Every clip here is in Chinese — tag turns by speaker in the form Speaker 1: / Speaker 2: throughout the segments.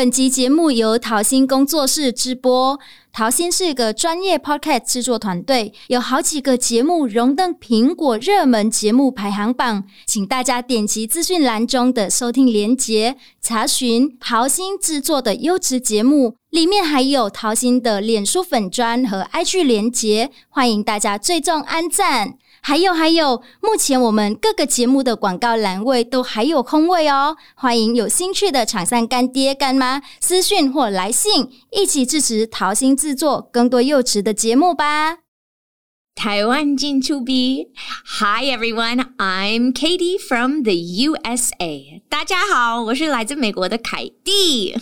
Speaker 1: 本集节目由桃心工作室直播。桃心是一个专业 Podcast 制作团队，有好几个节目荣登苹果热门节目排行榜，请大家点击资讯栏中的收听连结，查询桃心制作的优质节目。里面还有桃心的脸书粉砖和 IG 连结，欢迎大家追踪按赞。还有还有，目前我们各个节目的广告栏位都还有空位哦，欢迎有兴趣的厂商干爹干妈私讯或来信，一起支持桃心制作更多优质的节目吧。
Speaker 2: 台湾进出 B Hi everyone, I'm Katie from the USA。大家好，我是来自美国的凯蒂。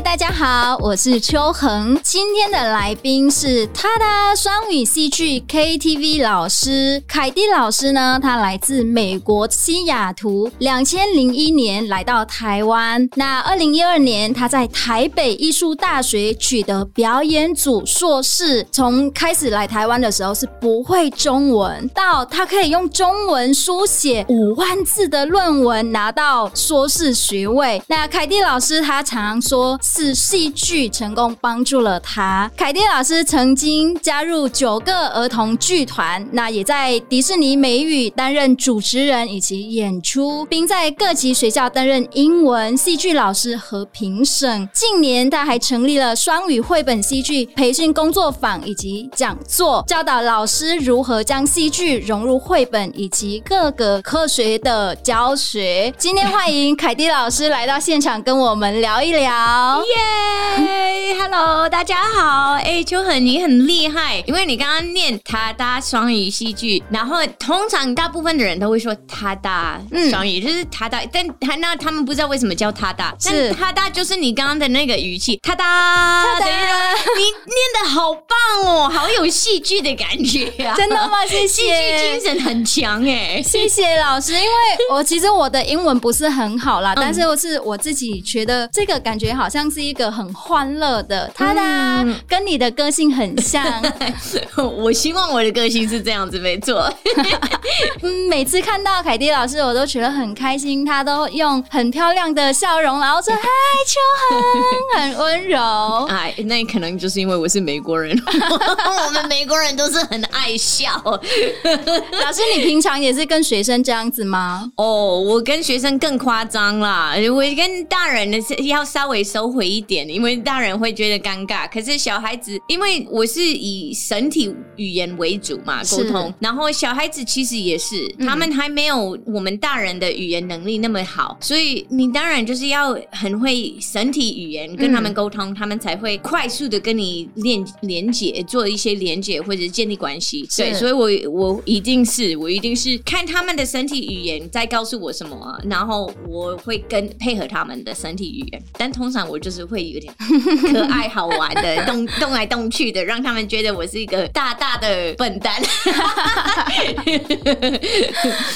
Speaker 1: 大家好，我是秋恒。今天的来宾是他的双语戏剧 KTV 老师凯蒂老师呢。他来自美国西雅图，两千零一年来到台湾。那二零一二年，他在台北艺术大学取得表演组硕士。从开始来台湾的时候是不会中文，到他可以用中文书写五万字的论文，拿到硕士学位。那凯蒂老师他常说是。戏剧成功帮助了他。凯蒂老师曾经加入九个儿童剧团，那也在迪士尼美语担任主持人以及演出，并在各级学校担任英文戏剧老师和评审。近年，他还成立了双语绘本戏剧培训工作坊以及讲座，教导老师如何将戏剧融入绘本以及各个科学的教学。今天欢迎凯蒂老师来到现场，跟我们聊一聊。
Speaker 2: 耶、yeah!，Hello，大家好。哎、欸，秋恒，你很厉害，因为你刚刚念他搭双语戏剧，然后通常大部分的人都会说他搭双语，嗯、就是他搭，但他那他们不知道为什么叫他搭，是他搭就是你刚刚的那个语气，他搭，他搭，你念的好棒哦，好有戏剧的感觉啊！
Speaker 1: 真的吗？谢谢，
Speaker 2: 戏剧精神很强哎，
Speaker 1: 谢谢老师，因为我其实我的英文不是很好啦，嗯、但是我是我自己觉得这个感觉好像是。一个很欢乐的，他的、嗯、跟你的个性很像。
Speaker 2: 我希望我的个性是这样子，没错。
Speaker 1: 嗯，每次看到凯蒂老师，我都觉得很开心。他都用很漂亮的笑容，然后说：“ 嗨，秋恒，很温柔。”
Speaker 2: 哎，那可能就是因为我是美国人，我们美国人都是很爱笑。
Speaker 1: 老师，你平常也是跟学生这样子吗？
Speaker 2: 哦，我跟学生更夸张啦。我跟大人的要稍微收回。一点，因为大人会觉得尴尬，可是小孩子，因为我是以身体语言为主嘛，沟通，然后小孩子其实也是，他们还没有我们大人的语言能力那么好，所以你当然就是要很会身体语言跟他们沟通，他们才会快速的跟你连连接，做一些连接或者建立关系。对，所以我我一定是我一定是看他们的身体语言在告诉我什么，然后我会跟配合他们的身体语言，但通常我就是。会有点 可爱好玩的 动动来动去的，让他们觉得我是一个大大的笨蛋。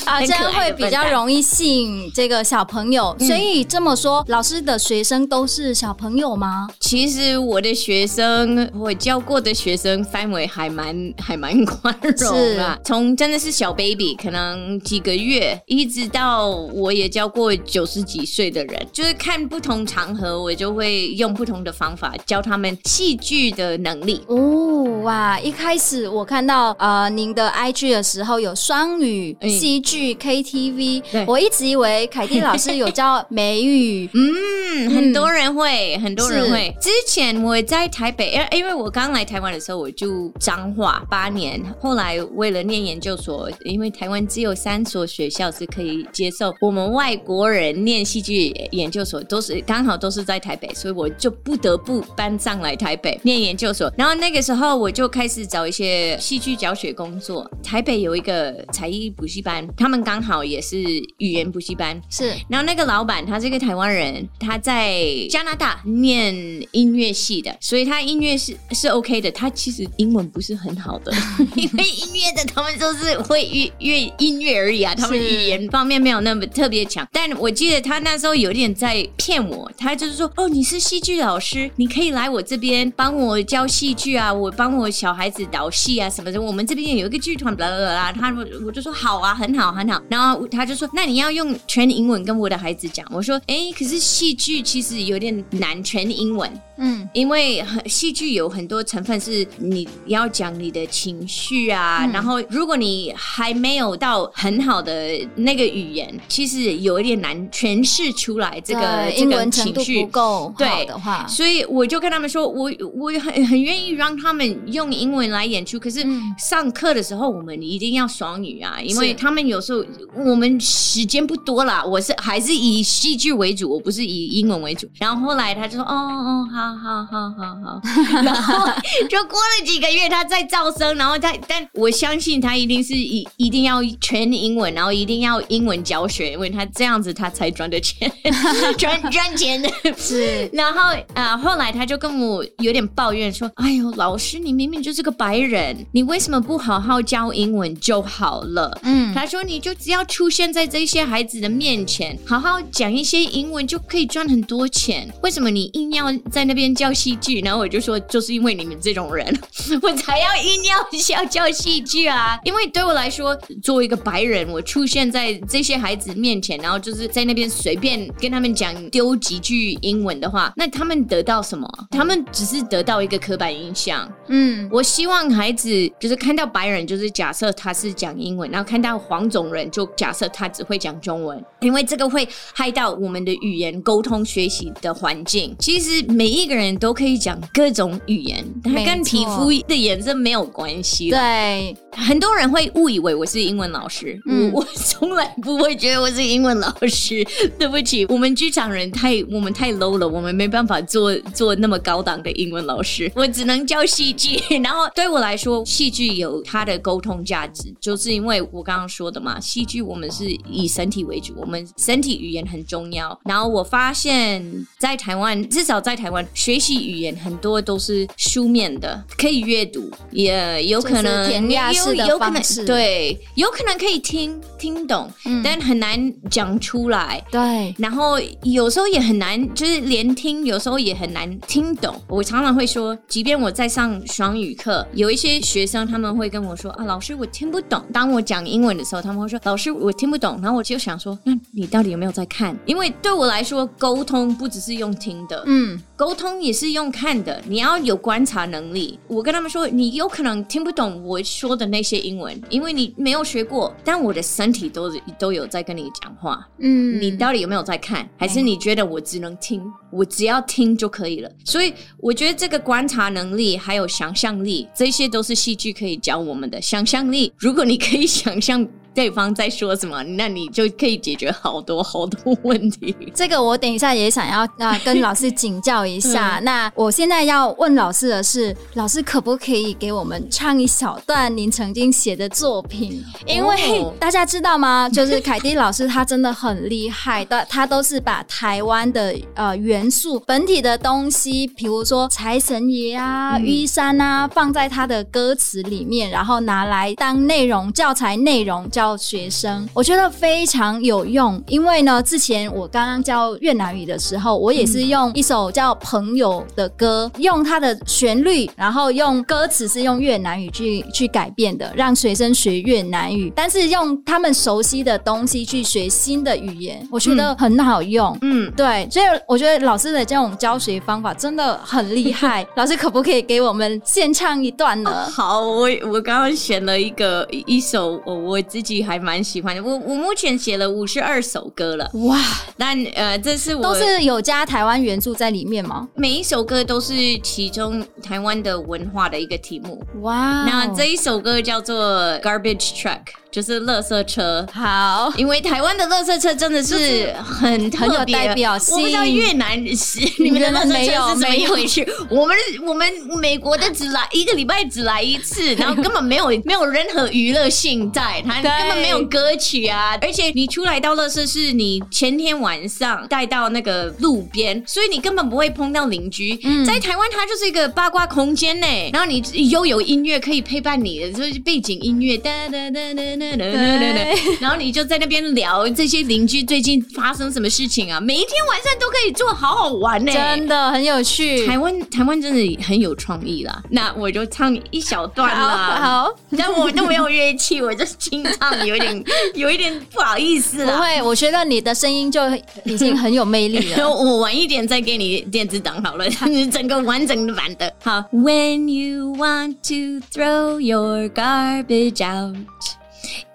Speaker 1: 啊，这样会比较容易吸引这个小朋友。所以这么说，老师的学生都是小朋友吗？
Speaker 2: 其实我的学生，我教过的学生范围还蛮还蛮宽容啊。从真的是小 baby，可能几个月，一直到我也教过九十几岁的人，就是看不同场合，我就会。用不同的方法教他们戏剧的能力
Speaker 1: 哦，哇！一开始我看到呃您的 IG 的时候有双语戏剧 KTV，我一直以为凯蒂老师有教美语，
Speaker 2: 嗯，很多人会，很多人会。之前我在台北，因因为我刚来台湾的时候我就彰化八年，后来为了念研究所，因为台湾只有三所学校是可以接受我们外国人念戏剧研究所，都是刚好都是在台北，所以。我就不得不搬上来台北念研究所，然后那个时候我就开始找一些戏剧教学工作。台北有一个才艺补习班，他们刚好也是语言补习班，
Speaker 1: 是。
Speaker 2: 然后那个老板他是一个台湾人，他他在加拿大念音乐系的，所以他音乐是是 OK 的。他其实英文不是很好的，因为音乐的他们都是会乐乐音乐而已啊，他们语言方面没有那么特别强。但我记得他那时候有点在骗我，他就是说：“哦，你是戏剧老师，你可以来我这边帮我教戏剧啊，我帮我小孩子导戏啊什么的。我们这边有一个剧团，啦啦啦啦。”他我就说：“好啊，很好，很好。”然后他就说：“那你要用全英文跟我的孩子讲。”我说：“哎，可是戏剧其实有点难，全英文。”嗯，因为戏剧有很多成分是你要讲你的情绪啊，嗯、然后如果你还没有到很好的那个语言，其实有一点难诠释出来这个这
Speaker 1: 英文
Speaker 2: 个情绪。
Speaker 1: 不够对的话，
Speaker 2: 对，所以我就跟他们说，我我很很愿意让他们用英文来演出，可是上课的时候我们一定要双语啊，因为他们有时候我们时间不多啦，我是还是以戏剧为主，我不是以英文为主。然后后来他就说，哦哦好。好好好好，然后就过了几个月，他再招生，然后他，但我相信他一定是一一定要全英文，然后一定要英文教学，因为他这样子他才赚的钱，赚 赚钱的。是，然后啊、呃，后来他就跟我有点抱怨说：“哎呦，老师，你明明就是个白人，你为什么不好好教英文就好了？”嗯，他说：“你就只要出现在这些孩子的面前，好好讲一些英文，就可以赚很多钱。为什么你硬要在那边？”教戏剧，然后我就说，就是因为你们这种人，我才要硬要要教戏剧啊！因为对我来说，作为一个白人，我出现在这些孩子面前，然后就是在那边随便跟他们讲丢几句英文的话，那他们得到什么？他们只是得到一个刻板印象。嗯，我希望孩子就是看到白人，就是假设他是讲英文，然后看到黄种人，就假设他只会讲中文，因为这个会害到我们的语言沟通学习的环境。其实每一个人都可以讲各种语言，它跟皮肤的颜色没有关系。
Speaker 1: 对，
Speaker 2: 很多人会误以为我是英文老师，嗯、我 我从来不会觉得我是英文老师。对不起，我们剧场人太我们太 low 了，我们没办法做做那么高档的英文老师。我只能教戏剧，然后对我来说，戏剧有它的沟通价值，就是因为我刚刚说的嘛，戏剧我们是以身体为主，我们身体语言很重要。然后我发现，在台湾，至少在台湾学习语言很多都是书面的，可以阅读，也有可能
Speaker 1: 填鸭式的方式，
Speaker 2: 对，有可能可以听听懂，嗯、但很难讲出来。
Speaker 1: 对，
Speaker 2: 然后有时候也很难，就是连听，有时候也很难听懂。我常常会说，即便我在上双语课，有一些学生他们会跟我说：“啊，老师，我听不懂。”当我讲英文的时候，他们会说：“老师，我听不懂。”然后我就想说：“那你到底有没有在看？”因为对我来说，沟通不只是用听的，嗯，沟通也是用看的。你要有观察能力。我跟他们说，你有可能听不懂我说的那些英文，因为你没有学过。但我的身体都都有在跟你讲话，嗯，你到底有没有在看？还是你觉得我只能听？我只要听就可以了？所以我觉得这个观察能力还有想象力，这些都是戏剧可以教我们的。想象力，如果你可以想象。对方在说什么，那你就可以解决好多好多问题。
Speaker 1: 这个我等一下也想要啊跟老师请教一下。嗯、那我现在要问老师的是，老师可不可以给我们唱一小段您曾经写的作品？因为大家知道吗？就是凯蒂老师他真的很厉害的，他都是把台湾的呃元素、本体的东西，比如说财神爷啊、玉山啊，放在他的歌词里面，然后拿来当内容教材内容教。学生，我觉得非常有用，因为呢，之前我刚刚教越南语的时候，我也是用一首叫《朋友》的歌，用它的旋律，然后用歌词是用越南语去去改变的，让学生学越南语，但是用他们熟悉的东西去学新的语言，我觉得很好用。嗯，对，所以我觉得老师的这种教学方法真的很厉害。老师可不可以给我们献唱一段呢？
Speaker 2: 哦、好，我我刚刚选了一个一首我我自己。还蛮喜欢的，我我目前写了五十二首歌了，哇！但呃，这是我
Speaker 1: 都是有加台湾元素在里面吗？
Speaker 2: 每一首歌都是其中台湾的文化的一个题目，哇！那这一首歌叫做 Garbage Truck。就是垃圾车，
Speaker 1: 好，
Speaker 2: 因为台湾的垃圾车真的是很特别，很有
Speaker 1: 代表性。
Speaker 2: 我不知道越南是你们的垃圾车是怎么一回事。我们我们美国的只来一个礼拜只来一次，然后根本没有没有任何娱乐性在。它 根本没有歌曲啊！而且你出来到乐色是你前天晚上带到那个路边，所以你根本不会碰到邻居。嗯、在台湾，它就是一个八卦空间呢。然后你又有音乐可以陪伴你的，就是背景音乐哒哒哒哒哒哒哒。然后你就在那边聊这些邻居最近发生什么事情啊？每一天晚上都可以做，好好玩呢，
Speaker 1: 真的很有趣。
Speaker 2: 台湾台湾真的很有创意啦。那我就唱一小段啦。好，但我都没有乐器，我就清唱，有点有一点不好意思了。
Speaker 1: 不会，我觉得你的声音就已经很有魅力了。
Speaker 2: 我晚一点再给你电子档好了，整个完整的版的。好，When you want to throw your garbage out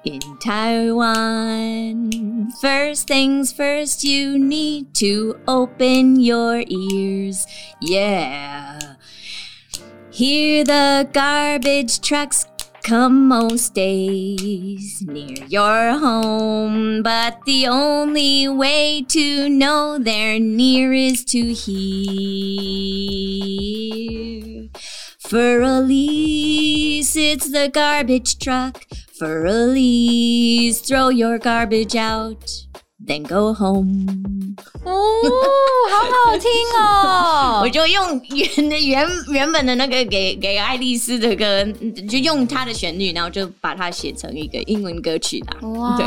Speaker 2: in Taiwan, first things first, you need to open your ears. Yeah. Hear the garbage trucks come most days near your home, but the only way to know they're near is to hear. For Elise, it's the garbage truck. For Elise, throw your garbage out. Then go home。
Speaker 1: 哦，好好听哦！
Speaker 2: 我就用原的原原本的那个给给爱丽丝的歌，就用它的旋律，然后就把它写成一个英文歌曲啦。哇，对，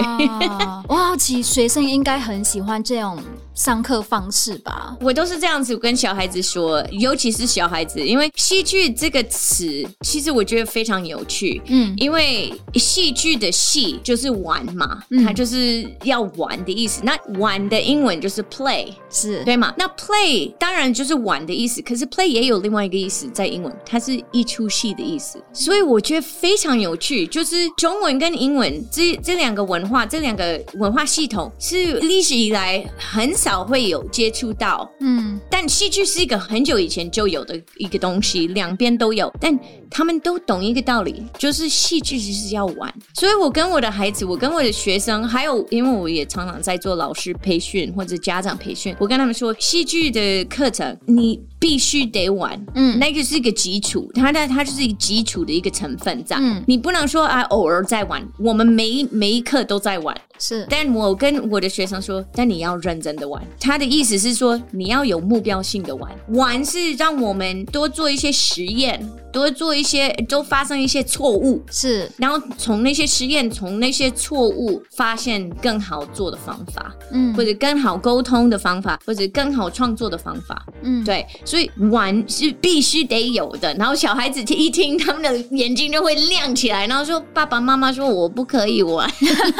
Speaker 1: 我好奇学生应该很喜欢这种上课方式吧？
Speaker 2: 我都是这样子跟小孩子说，尤其是小孩子，因为戏剧这个词其实我觉得非常有趣。嗯，因为戏剧的戏就是玩嘛，嗯、它就是要玩的意思。那玩的英文就是 play，
Speaker 1: 是
Speaker 2: 对吗？那 play 当然就是玩的意思，可是 play 也有另外一个意思，在英文它是一出戏的意思。所以我觉得非常有趣，就是中文跟英文这这两个文化，这两个文化系统是历史以来很少会有接触到。嗯，但戏剧是一个很久以前就有的一个东西，两边都有，但他们都懂一个道理，就是戏剧就是要玩。所以我跟我的孩子，我跟我的学生，还有因为我也常常在。做老师培训或者家长培训，我跟他们说，戏剧的课程你必须得玩，嗯，那个是一个基础，它的它就是一个基础的一个成分在，嗯，你不能说啊偶尔在玩，我们每一每一课都在玩，
Speaker 1: 是，
Speaker 2: 但我跟我的学生说，但你要认真的玩，他的意思是说你要有目标性的玩，玩是让我们多做一些实验。多做一些，都发生一些错误，
Speaker 1: 是，
Speaker 2: 然后从那些实验，从那些错误发现更好做的方法，嗯，或者更好沟通的方法，或者更好创作的方法，嗯，对，所以玩是必须得有的。然后小孩子一听，他们的眼睛就会亮起来，然后说：“爸爸妈妈说我不可以玩。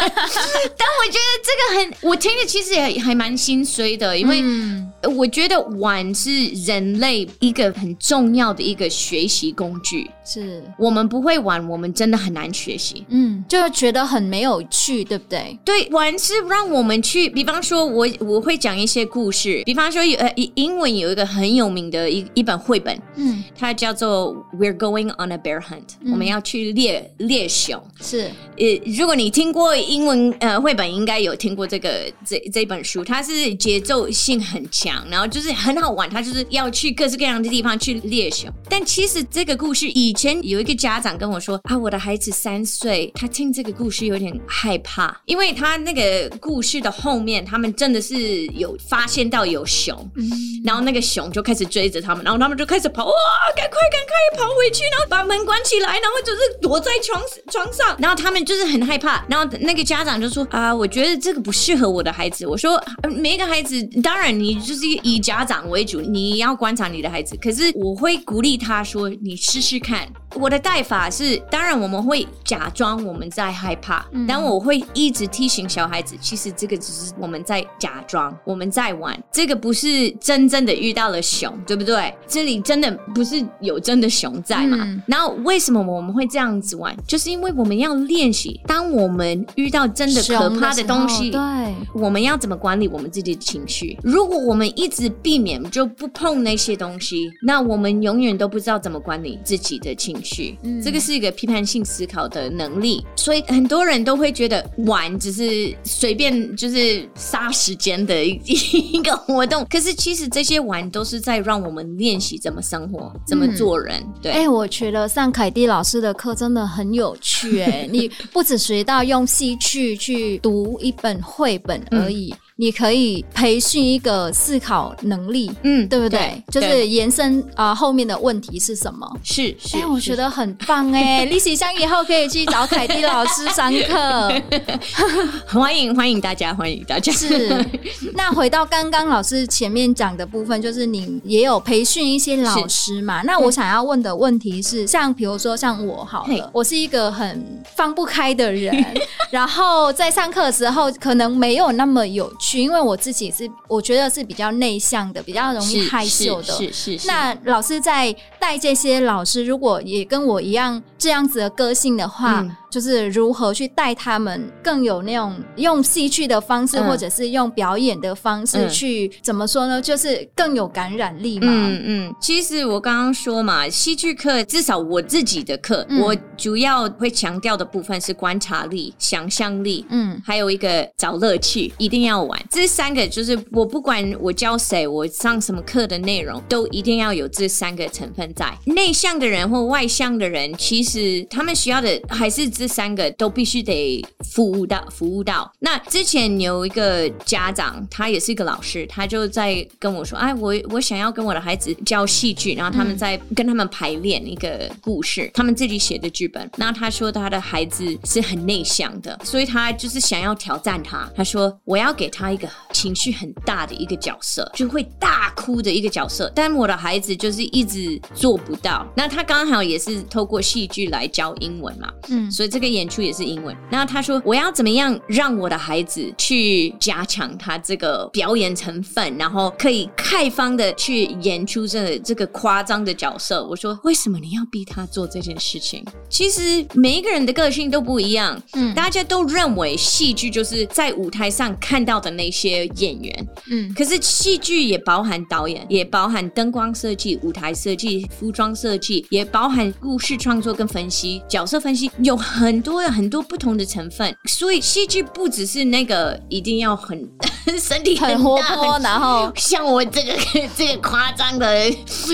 Speaker 2: ”但我觉得这个很，我听着其实也还蛮心碎的，因为我觉得玩是人类一个很重要的一个学习工工具
Speaker 1: 是
Speaker 2: 我们不会玩，我们真的很难学习。
Speaker 1: 嗯，就是觉得很没有趣，对不对？
Speaker 2: 对，玩是让我们去，比方说我，我我会讲一些故事。比方说有，呃，英文有一个很有名的一一本绘本，嗯，它叫做《We're Going on a Bear Hunt》，嗯，我们要去猎猎熊。
Speaker 1: 是，
Speaker 2: 呃，如果你听过英文呃绘本，应该有听过这个这这本书，它是节奏性很强，然后就是很好玩，它就是要去各式各样的地方去猎熊。但其实这个。故事以前有一个家长跟我说啊，我的孩子三岁，他听这个故事有点害怕，因为他那个故事的后面，他们真的是有发现到有熊，嗯、然后那个熊就开始追着他们，然后他们就开始跑，哇，赶快赶快跑回去，然后把门关起来，然后就是躲在床床上，然后他们就是很害怕，然后那个家长就说啊，我觉得这个不适合我的孩子。我说每一个孩子，当然你就是以家长为主，你要观察你的孩子，可是我会鼓励他说你。试试看，我的带法是，当然我们会假装我们在害怕，嗯、但我会一直提醒小孩子，其实这个只是我们在假装，我们在玩，这个不是真正的遇到了熊，对不对？这里真的不是有真的熊在嘛？嗯、然后为什么我们会这样子玩？就是因为我们要练习，当我们遇到真的可怕的东西，
Speaker 1: 对，
Speaker 2: 我们要怎么管理我们自己的情绪？如果我们一直避免就不碰那些东西，那我们永远都不知道怎么管理。自己的情绪，嗯，这个是一个批判性思考的能力。所以很多人都会觉得玩只是随便就是杀时间的一个活动，可是其实这些玩都是在让我们练习怎么生活，怎么做人。嗯、对，哎、
Speaker 1: 欸，我觉得上凯蒂老师的课真的很有趣、欸，哎，你不只学到用戏剧去读一本绘本而已。嗯你可以培训一个思考能力，嗯，对不对？对就是延伸啊、呃，后面的问题是什么？
Speaker 2: 是是，
Speaker 1: 哎、欸，我觉得很棒哎、欸！立喜香以后可以去找凯蒂老师上课，
Speaker 2: 欢迎欢迎大家，欢迎大家。
Speaker 1: 是。那回到刚刚老师前面讲的部分，就是你也有培训一些老师嘛？那我想要问的问题是，像比如说像我好了，我是一个很放不开的人，然后在上课的时候可能没有那么有趣。因为我自己是，我觉得是比较内向的，比较容易害羞的。
Speaker 2: 是是，是，是。
Speaker 1: 那老师在带这些老师，如果也跟我一样这样子的个性的话。嗯就是如何去带他们更有那种用戏剧的方式，嗯、或者是用表演的方式去、嗯、怎么说呢？就是更有感染力嘛。
Speaker 2: 嗯嗯。其实我刚刚说嘛，戏剧课至少我自己的课，嗯、我主要会强调的部分是观察力、想象力，嗯，还有一个找乐趣，一定要玩。这三个就是我不管我教谁，我上什么课的内容，都一定要有这三个成分在。内向的人或外向的人，其实他们需要的还是这。三个都必须得服务到，服务到。那之前有一个家长，他也是一个老师，他就在跟我说：“哎，我我想要跟我的孩子教戏剧，然后他们在跟他们排练一个故事，他们自己写的剧本。那他说他的孩子是很内向的，所以他就是想要挑战他。他说我要给他一个情绪很大的一个角色，就会大哭的一个角色。但我的孩子就是一直做不到。那他刚好也是透过戏剧来教英文嘛，嗯，所以。这个演出也是英文。那他说：“我要怎么样让我的孩子去加强他这个表演成分，然后可以开放的去演出这这个夸张的角色？”我说：“为什么你要逼他做这件事情？其实每一个人的个性都不一样。嗯，大家都认为戏剧就是在舞台上看到的那些演员。嗯，可是戏剧也包含导演，也包含灯光设计、舞台设计、服装设计，也包含故事创作跟分析、角色分析，有很。”多有很多不同的成分，所以戏剧不只是那个一定要很 身体很，
Speaker 1: 很活泼，然后
Speaker 2: 像我这个这个夸张的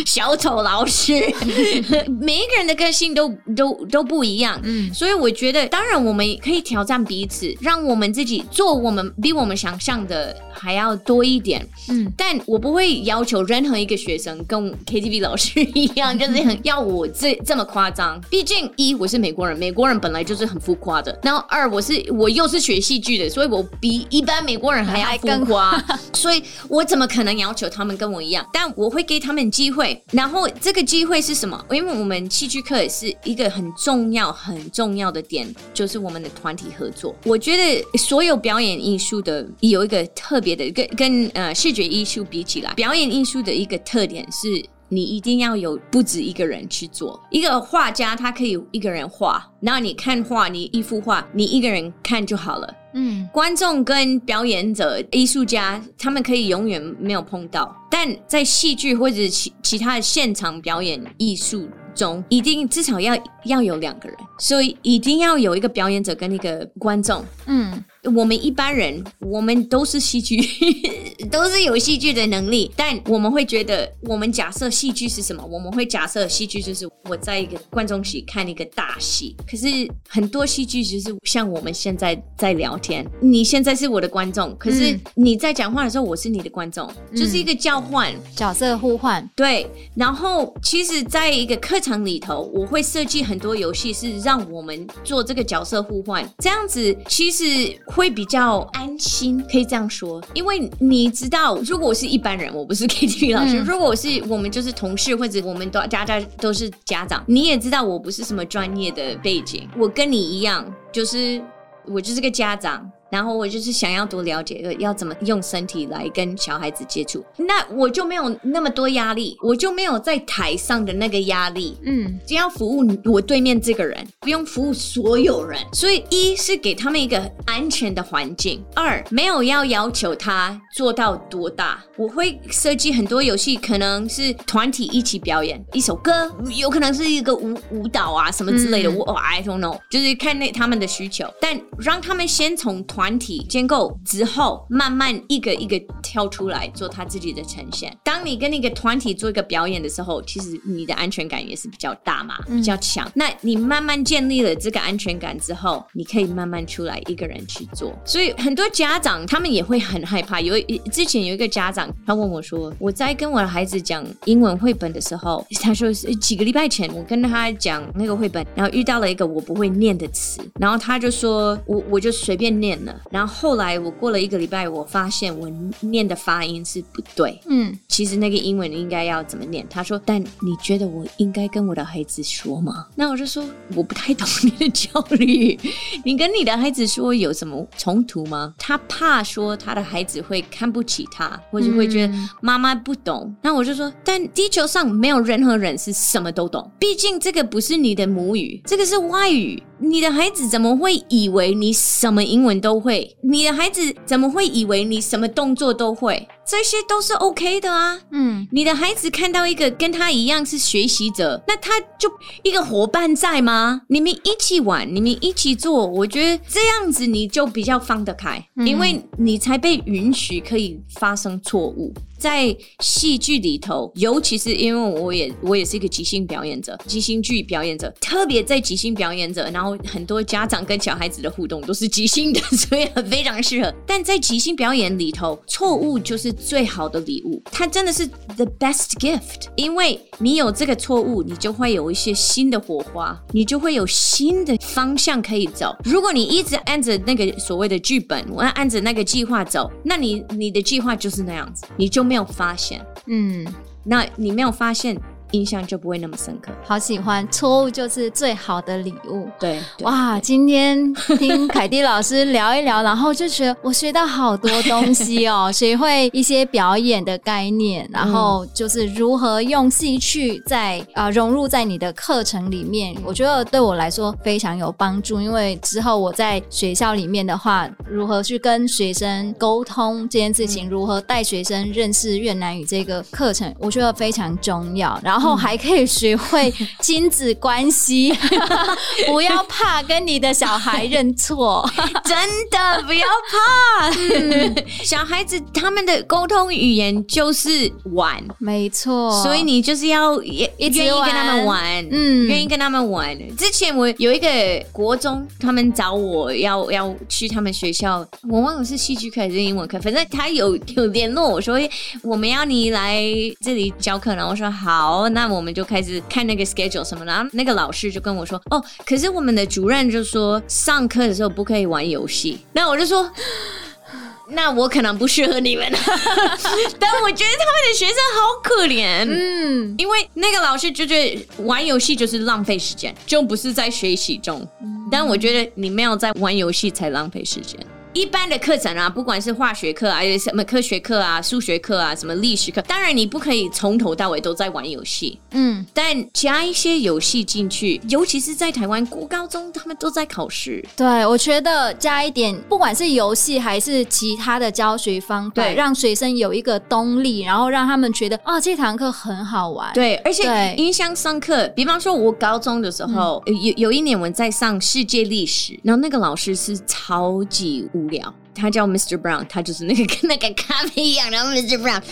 Speaker 2: 小丑老师，每一个人的个性都都都不一样，嗯，所以我觉得，当然我们可以挑战彼此，让我们自己做我们比我们想象的还要多一点，嗯，但我不会要求任何一个学生跟 KTV 老师一样，就是很要我这这么夸张，毕竟一我是美国人，美国人本来。就是很浮夸的，然后二我是我又是学戏剧的，所以我比一般美国人还要浮夸，所以我怎么可能要求他们跟我一样？但我会给他们机会，然后这个机会是什么？因为我们戏剧课是一个很重要很重要的点，就是我们的团体合作。我觉得所有表演艺术的有一个特别的，跟跟呃视觉艺术比起来，表演艺术的一个特点是。你一定要有不止一个人去做。一个画家，他可以一个人画，然后你看画，你一幅画，你一个人看就好了。嗯，观众跟表演者、艺术家，他们可以永远没有碰到。但在戏剧或者其其他的现场表演艺术中，一定至少要要有两个人，所以一定要有一个表演者跟一个观众。嗯。我们一般人，我们都是戏剧，都是有戏剧的能力，但我们会觉得，我们假设戏剧是什么？我们会假设戏剧就是我在一个观众席看一个大戏。可是很多戏剧就是像我们现在在聊天，你现在是我的观众，可是你在讲话的时候，我是你的观众，嗯、就是一个交换
Speaker 1: 角色互换。
Speaker 2: 对，然后其实在一个课程里头，我会设计很多游戏，是让我们做这个角色互换，这样子其实。会比较安心，可以这样说，因为你知道，如果我是一般人，我不是 KTV 老师，嗯、如果我是我们就是同事，或者我们都家家都是家长，你也知道我不是什么专业的背景，我跟你一样，就是我就是个家长。然后我就是想要多了解要怎么用身体来跟小孩子接触，那我就没有那么多压力，我就没有在台上的那个压力。嗯，只要服务我对面这个人，不用服务所有人。所以一是给他们一个安全的环境，二没有要要求他做到多大。我会设计很多游戏，可能是团体一起表演一首歌，有可能是一个舞舞蹈啊什么之类的。我、嗯 oh, I don't know，就是看那他们的需求，但让他们先从团。团体建构之后，慢慢一个一个跳出来做他自己的呈现。当你跟那个团体做一个表演的时候，其实你的安全感也是比较大嘛，比较强。嗯。那你慢慢建立了这个安全感之后，你可以慢慢出来一个人去做。所以很多家长他们也会很害怕。有之前有一个家长，他问我说：“我在跟我的孩子讲英文绘本的时候，他说是几个礼拜前我跟他讲那个绘本，然后遇到了一个我不会念的词，然后他就说我我就随便念了。”然后后来我过了一个礼拜，我发现我念的发音是不对。嗯，其实那个英文应该要怎么念？他说：“但你觉得我应该跟我的孩子说吗？”那我就说：“我不太懂你的焦虑。你跟你的孩子说有什么冲突吗？他怕说他的孩子会看不起他，或者会觉得妈妈不懂。那我就说：但地球上没有任何人是什么都懂，毕竟这个不是你的母语，这个是外语。”你的孩子怎么会以为你什么英文都会？你的孩子怎么会以为你什么动作都会？这些都是 OK 的啊。嗯，你的孩子看到一个跟他一样是学习者，那他就一个伙伴在吗？你们一起玩，你们一起做，我觉得这样子你就比较放得开，因为你才被允许可以发生错误。在戏剧里头，尤其是因为我也我也是一个即兴表演者，即兴剧表演者，特别在即兴表演者，然后很多家长跟小孩子的互动都是即兴的，所以非常适合。但在即兴表演里头，错误就是最好的礼物，它真的是 the best gift，因为你有这个错误，你就会有一些新的火花，你就会有新的方向可以走。如果你一直按着那个所谓的剧本，我要按着那个计划走，那你你的计划就是那样子，你就。没有发现，嗯，那你没有发现。印象就不会那么深刻。
Speaker 1: 好喜欢，错误就是最好的礼物。
Speaker 2: 对，对
Speaker 1: 哇，今天听凯蒂老师聊一聊，然后就觉得我学到好多东西哦，学会一些表演的概念，然后就是如何用戏剧在啊、呃、融入在你的课程里面。我觉得对我来说非常有帮助，因为之后我在学校里面的话，如何去跟学生沟通这件事情，如何带学生认识越南语这个课程，我觉得非常重要。然后。然后还可以学会亲子关系，不要怕跟你的小孩认错，
Speaker 2: 真的不要怕。嗯、小孩子他们的沟通语言就是玩，
Speaker 1: 没错。
Speaker 2: 所以你就是要也愿意跟他们玩，嗯，愿意跟他们玩。之前我有一个国中，他们找我要要去他们学校，我忘了是戏剧课还是英文课，反正他有有联络我说我们要你来这里教课，然后我说好。那我们就开始看那个 schedule 什么的，那个老师就跟我说：“哦，可是我们的主任就说上课的时候不可以玩游戏。”那我就说：“那我可能不适合你们。”但我觉得他们的学生好可怜，嗯，因为那个老师就觉得玩游戏就是浪费时间，就不是在学习中。但我觉得你没有在玩游戏才浪费时间。一般的课程啊，不管是化学课啊，还是什么科学课啊、数学课啊、什么历史课，当然你不可以从头到尾都在玩游戏，嗯，但加一些游戏进去，尤其是在台湾国高中，他们都在考试。
Speaker 1: 对，我觉得加一点，不管是游戏还是其他的教学方法，对，让学生有一个动力，然后让他们觉得啊、哦，这堂课很好玩。
Speaker 2: 对，而且印象深刻。比方说，我高中的时候，嗯、有有一年我在上世界历史，然后那个老师是超级无无聊，他叫 Mr. Brown，他就是那个 跟那个咖啡一样的 Mr. Brown。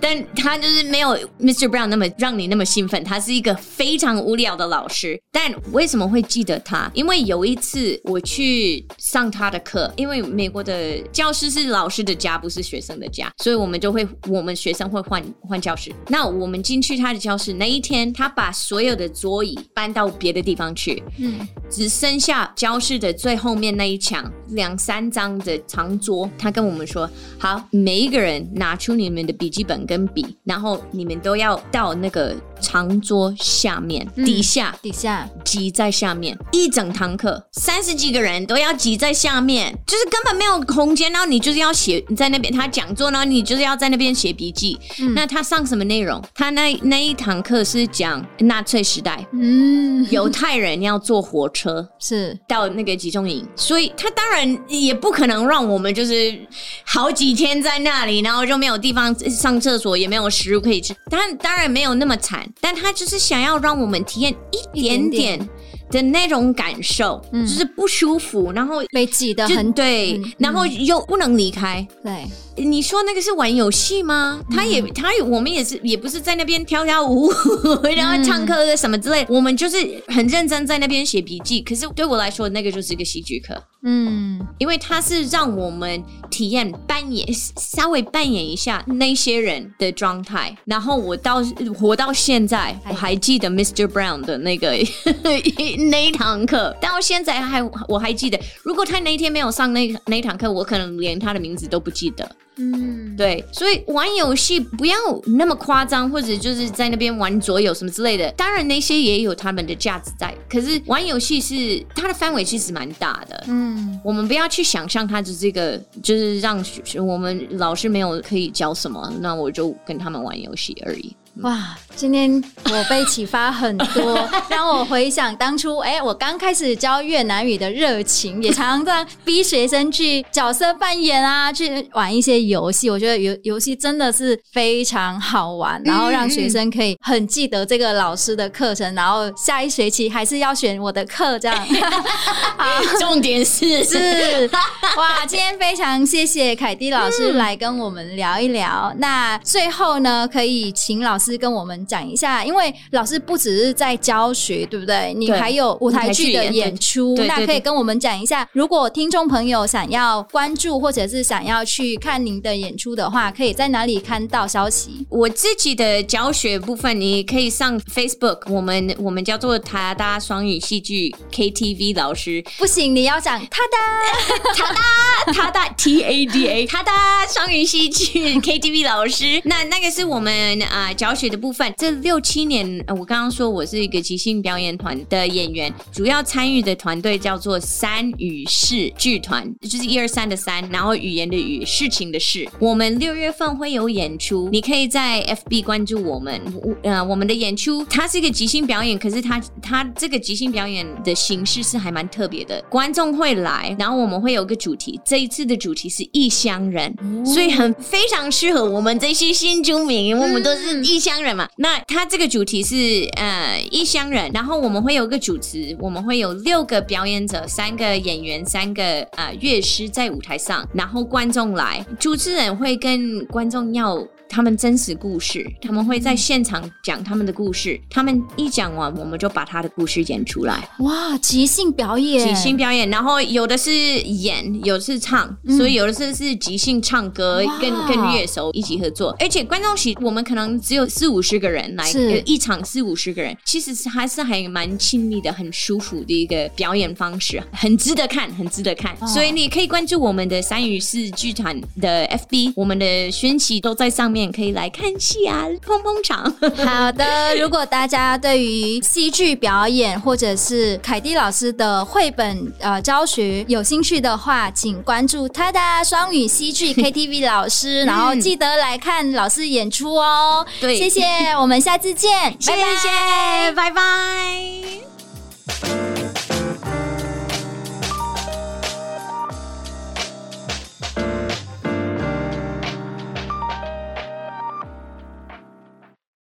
Speaker 2: 但他就是没有 Mr. Brown 那么让你那么兴奋，他是一个非常无聊的老师。但为什么会记得他？因为有一次我去上他的课，因为美国的教室是老师的家，不是学生的家，所以我们就会我们学生会换换教室。那我们进去他的教室那一天，他把所有的桌椅搬到别的地方去，嗯，只剩下教室的最后面那一墙两三张的长桌。他跟我们说：“好，每一个人拿出你们的笔记本。”跟笔，然后你们都要到那个长桌下面、嗯、底下
Speaker 1: 底下
Speaker 2: 挤在下面，一整堂课三十几个人都要挤在下面，就是根本没有空间。然后你就是要写在那边，他讲座呢，你就是要在那边写笔记。嗯、那他上什么内容？他那那一堂课是讲纳粹时代，嗯，犹太人要坐火车
Speaker 1: 是
Speaker 2: 到那个集中营，所以他当然也不可能让我们就是好几天在那里，然后就没有地方上厕所，也没有食物可以吃。但当然没有那么惨，但他就是想要让我们体验一点点的那种感受，嗯、就是不舒服，然后
Speaker 1: 被挤得很
Speaker 2: 对，嗯、然后又不能离开，
Speaker 1: 对。
Speaker 2: 你说那个是玩游戏吗？他也，他也，我们也是，也不是在那边跳跳舞，然后唱歌什么之类。我们就是很认真在那边写笔记。可是对我来说，那个就是一个戏剧课。嗯，因为他是让我们体验扮演，稍微扮演一下那些人的状态。然后我到活到现在，我还记得 Mr. Brown 的那个 那一堂课，到现在还我还记得。如果他那一天没有上那那一堂课，我可能连他的名字都不记得。嗯，对，所以玩游戏不要那么夸张，或者就是在那边玩桌游什么之类的。当然那些也有他们的价值在，可是玩游戏是它的范围其实蛮大的。嗯，我们不要去想象它只是一个，就是让我们老师没有可以教什么，那我就跟他们玩游戏而已。
Speaker 1: 哇，今天我被启发很多，让我回想当初，哎、欸，我刚开始教越南语的热情，也常常逼学生去角色扮演啊，去玩一些游戏。我觉得游游戏真的是非常好玩，然后让学生可以很记得这个老师的课程，然后下一学期还是要选我的课这样。
Speaker 2: 好，重点是
Speaker 1: 是哇，今天非常谢谢凯蒂老师来跟我们聊一聊。嗯、那最后呢，可以请老师。跟我们讲一下，因为老师不只是在教学，对不对？你还有舞台剧的演出，那可以跟我们讲一下。如果听众朋友想要关注或者是想要去看您的演出的话，可以在哪里看到消息？
Speaker 2: 我自己的教学部分，你可以上 Facebook，我们我们叫做塔达双语戏剧 KTV 老师。
Speaker 1: 不行，你要讲塔达
Speaker 2: 塔达塔达 T A D A 塔达双语戏剧 KTV 老师。那那个是我们啊教。教学的部分，这六七年，我刚刚说我是一个即兴表演团的演员，主要参与的团队叫做三语事剧团，就是一二三的三，然后语言的语，事情的事。我们六月份会有演出，你可以在 FB 关注我们。呃，我们的演出它是一个即兴表演，可是它它这个即兴表演的形式是还蛮特别的，观众会来，然后我们会有个主题，这一次的主题是异乡人，哦、所以很非常适合我们这些新住民，我们都是异。异乡人嘛，那他这个主题是呃异乡人，然后我们会有个主持，我们会有六个表演者，三个演员，三个呃乐师在舞台上，然后观众来，主持人会跟观众要。他们真实故事，他们会在现场讲他们的故事。他们一讲完，我们就把他的故事演出来。
Speaker 1: 哇，即兴表演，
Speaker 2: 即兴表演。然后有的是演，有的是唱，嗯、所以有的是是即兴唱歌，跟跟乐手一起合作。而且观众席我们可能只有四五十个人来，是一场四五十个人，其实是还是还蛮亲密的，很舒服的一个表演方式，很值得看，很值得看。哦、所以你可以关注我们的三语四剧团的 FB，我们的讯息都在上面。可以来看戏啊，捧捧场。
Speaker 1: 好的，如果大家对于戏剧表演或者是凯蒂老师的绘本呃教学有兴趣的话，请关注他的双语戏剧 KTV 老师，然后记得来看老师演出哦。对，谢谢，我们下次见，谢谢，拜拜。拜拜。